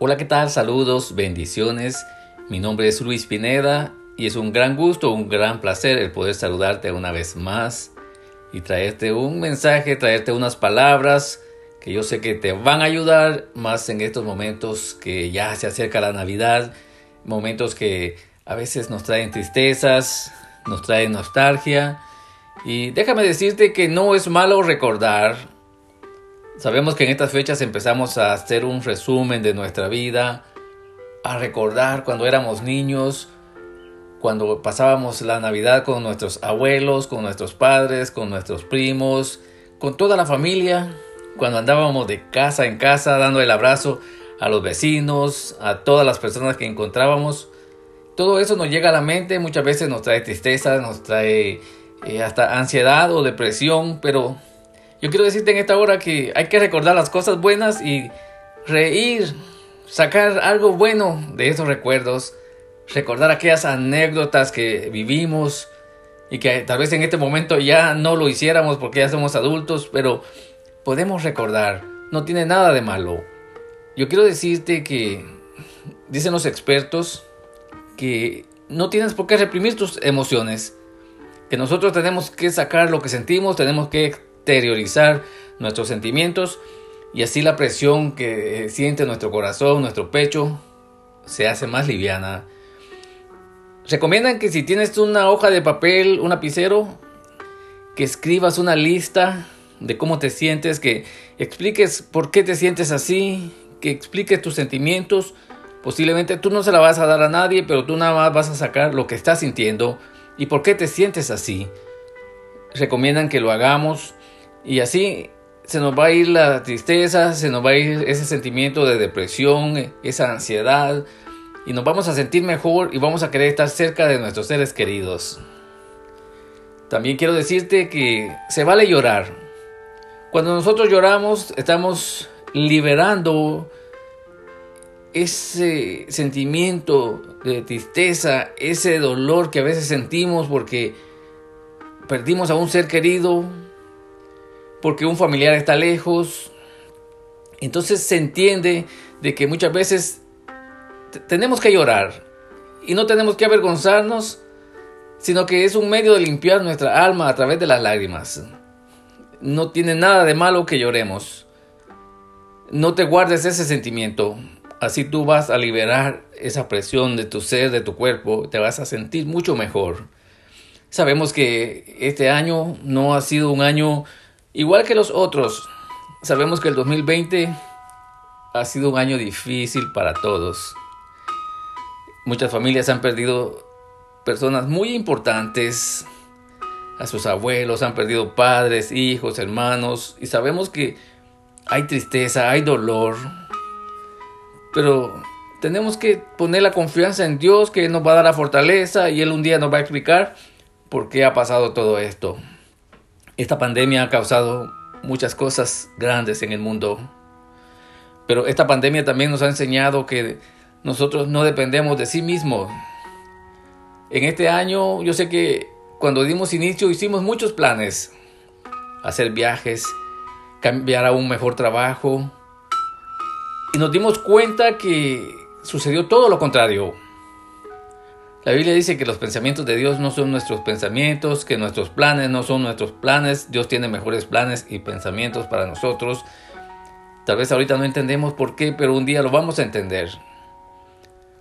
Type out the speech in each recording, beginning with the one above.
Hola, ¿qué tal? Saludos, bendiciones. Mi nombre es Luis Pineda y es un gran gusto, un gran placer el poder saludarte una vez más y traerte un mensaje, traerte unas palabras que yo sé que te van a ayudar más en estos momentos que ya se acerca la Navidad, momentos que a veces nos traen tristezas, nos traen nostalgia y déjame decirte que no es malo recordar Sabemos que en estas fechas empezamos a hacer un resumen de nuestra vida, a recordar cuando éramos niños, cuando pasábamos la Navidad con nuestros abuelos, con nuestros padres, con nuestros primos, con toda la familia, cuando andábamos de casa en casa dando el abrazo a los vecinos, a todas las personas que encontrábamos. Todo eso nos llega a la mente, muchas veces nos trae tristeza, nos trae eh, hasta ansiedad o depresión, pero yo quiero decirte en esta hora que hay que recordar las cosas buenas y reír, sacar algo bueno de esos recuerdos, recordar aquellas anécdotas que vivimos y que tal vez en este momento ya no lo hiciéramos porque ya somos adultos, pero podemos recordar, no tiene nada de malo. Yo quiero decirte que dicen los expertos que no tienes por qué reprimir tus emociones, que nosotros tenemos que sacar lo que sentimos, tenemos que exteriorizar nuestros sentimientos y así la presión que siente nuestro corazón, nuestro pecho, se hace más liviana. Recomiendan que si tienes una hoja de papel, un lapicero, que escribas una lista de cómo te sientes, que expliques por qué te sientes así, que expliques tus sentimientos. Posiblemente tú no se la vas a dar a nadie, pero tú nada más vas a sacar lo que estás sintiendo y por qué te sientes así. Recomiendan que lo hagamos y así se nos va a ir la tristeza, se nos va a ir ese sentimiento de depresión, esa ansiedad, y nos vamos a sentir mejor y vamos a querer estar cerca de nuestros seres queridos. También quiero decirte que se vale llorar. Cuando nosotros lloramos estamos liberando ese sentimiento de tristeza, ese dolor que a veces sentimos porque perdimos a un ser querido, porque un familiar está lejos. Entonces se entiende de que muchas veces tenemos que llorar y no tenemos que avergonzarnos, sino que es un medio de limpiar nuestra alma a través de las lágrimas. No tiene nada de malo que lloremos. No te guardes ese sentimiento. Así tú vas a liberar esa presión de tu ser, de tu cuerpo, te vas a sentir mucho mejor. Sabemos que este año no ha sido un año Igual que los otros, sabemos que el 2020 ha sido un año difícil para todos. Muchas familias han perdido personas muy importantes, a sus abuelos, han perdido padres, hijos, hermanos, y sabemos que hay tristeza, hay dolor, pero tenemos que poner la confianza en Dios, que nos va a dar la fortaleza y Él un día nos va a explicar por qué ha pasado todo esto. Esta pandemia ha causado muchas cosas grandes en el mundo, pero esta pandemia también nos ha enseñado que nosotros no dependemos de sí mismos. En este año yo sé que cuando dimos inicio hicimos muchos planes, hacer viajes, cambiar a un mejor trabajo, y nos dimos cuenta que sucedió todo lo contrario. La Biblia dice que los pensamientos de Dios no son nuestros pensamientos, que nuestros planes no son nuestros planes. Dios tiene mejores planes y pensamientos para nosotros. Tal vez ahorita no entendemos por qué, pero un día lo vamos a entender.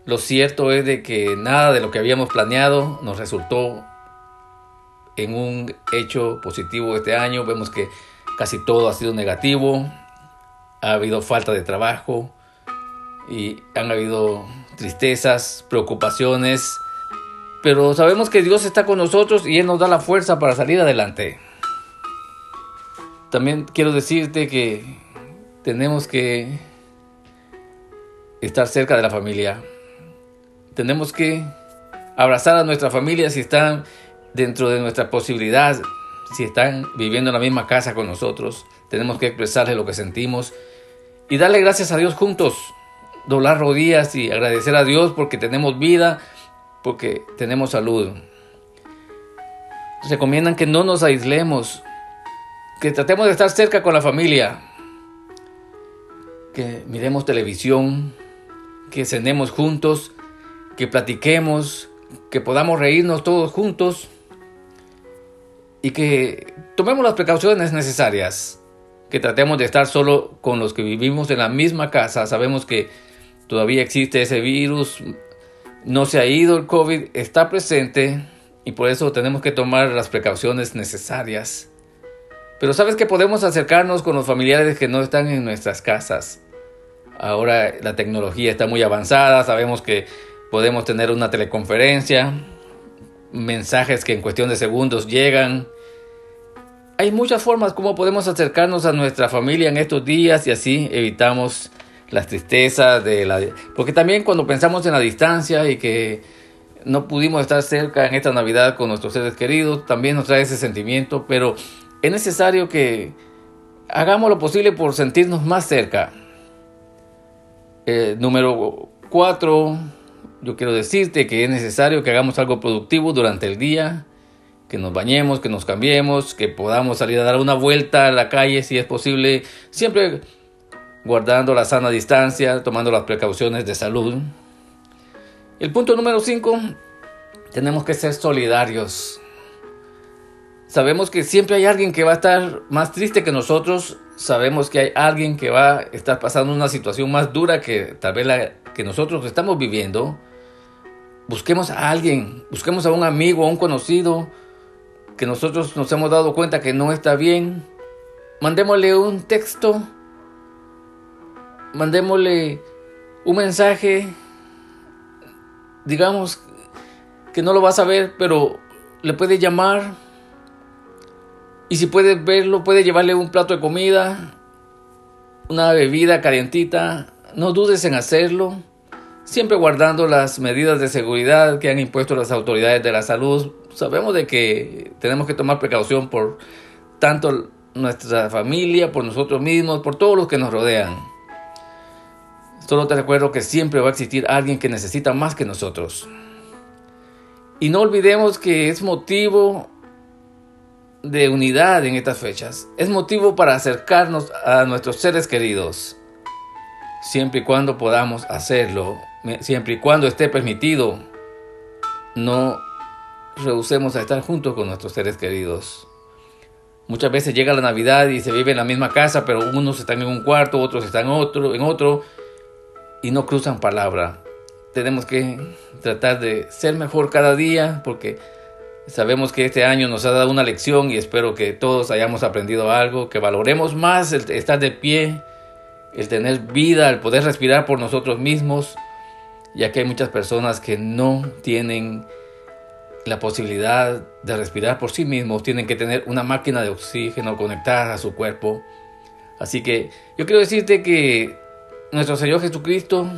Lo cierto es de que nada de lo que habíamos planeado nos resultó en un hecho positivo este año. Vemos que casi todo ha sido negativo. Ha habido falta de trabajo y han habido tristezas, preocupaciones pero sabemos que Dios está con nosotros y Él nos da la fuerza para salir adelante. También quiero decirte que tenemos que estar cerca de la familia. Tenemos que abrazar a nuestra familia si están dentro de nuestra posibilidad, si están viviendo en la misma casa con nosotros. Tenemos que expresarle lo que sentimos y darle gracias a Dios juntos. Doblar rodillas y agradecer a Dios porque tenemos vida, porque tenemos salud. Recomiendan que no nos aislemos, que tratemos de estar cerca con la familia, que miremos televisión, que cenemos juntos, que platiquemos, que podamos reírnos todos juntos y que tomemos las precauciones necesarias, que tratemos de estar solo con los que vivimos en la misma casa. Sabemos que todavía existe ese virus, no se ha ido el COVID, está presente y por eso tenemos que tomar las precauciones necesarias. Pero sabes que podemos acercarnos con los familiares que no están en nuestras casas. Ahora la tecnología está muy avanzada, sabemos que podemos tener una teleconferencia, mensajes que en cuestión de segundos llegan. Hay muchas formas como podemos acercarnos a nuestra familia en estos días y así evitamos las tristezas de la... Porque también cuando pensamos en la distancia y que no pudimos estar cerca en esta Navidad con nuestros seres queridos, también nos trae ese sentimiento, pero es necesario que hagamos lo posible por sentirnos más cerca. Eh, número cuatro, yo quiero decirte que es necesario que hagamos algo productivo durante el día, que nos bañemos, que nos cambiemos, que podamos salir a dar una vuelta a la calle si es posible, siempre guardando la sana distancia, tomando las precauciones de salud. El punto número 5, tenemos que ser solidarios. Sabemos que siempre hay alguien que va a estar más triste que nosotros, sabemos que hay alguien que va a estar pasando una situación más dura que tal vez la que nosotros estamos viviendo. Busquemos a alguien, busquemos a un amigo, a un conocido que nosotros nos hemos dado cuenta que no está bien. Mandémosle un texto mandémosle un mensaje, digamos que no lo vas a ver, pero le puedes llamar y si puedes verlo, puedes llevarle un plato de comida, una bebida calientita, no dudes en hacerlo, siempre guardando las medidas de seguridad que han impuesto las autoridades de la salud. Sabemos de que tenemos que tomar precaución por tanto nuestra familia, por nosotros mismos, por todos los que nos rodean. Solo te recuerdo que siempre va a existir alguien que necesita más que nosotros. Y no olvidemos que es motivo de unidad en estas fechas. Es motivo para acercarnos a nuestros seres queridos. Siempre y cuando podamos hacerlo, siempre y cuando esté permitido, no rehusemos a estar juntos con nuestros seres queridos. Muchas veces llega la Navidad y se vive en la misma casa, pero unos están en un cuarto, otros están otro, en otro y no cruzan palabra. Tenemos que tratar de ser mejor cada día porque sabemos que este año nos ha dado una lección y espero que todos hayamos aprendido algo, que valoremos más el estar de pie, el tener vida, el poder respirar por nosotros mismos, ya que hay muchas personas que no tienen la posibilidad de respirar por sí mismos, tienen que tener una máquina de oxígeno conectada a su cuerpo. Así que yo quiero decirte que nuestro Señor Jesucristo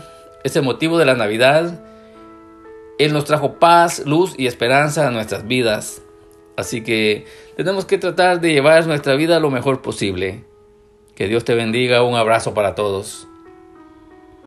es el motivo de la Navidad. Él nos trajo paz, luz y esperanza a nuestras vidas. Así que tenemos que tratar de llevar nuestra vida lo mejor posible. Que Dios te bendiga. Un abrazo para todos.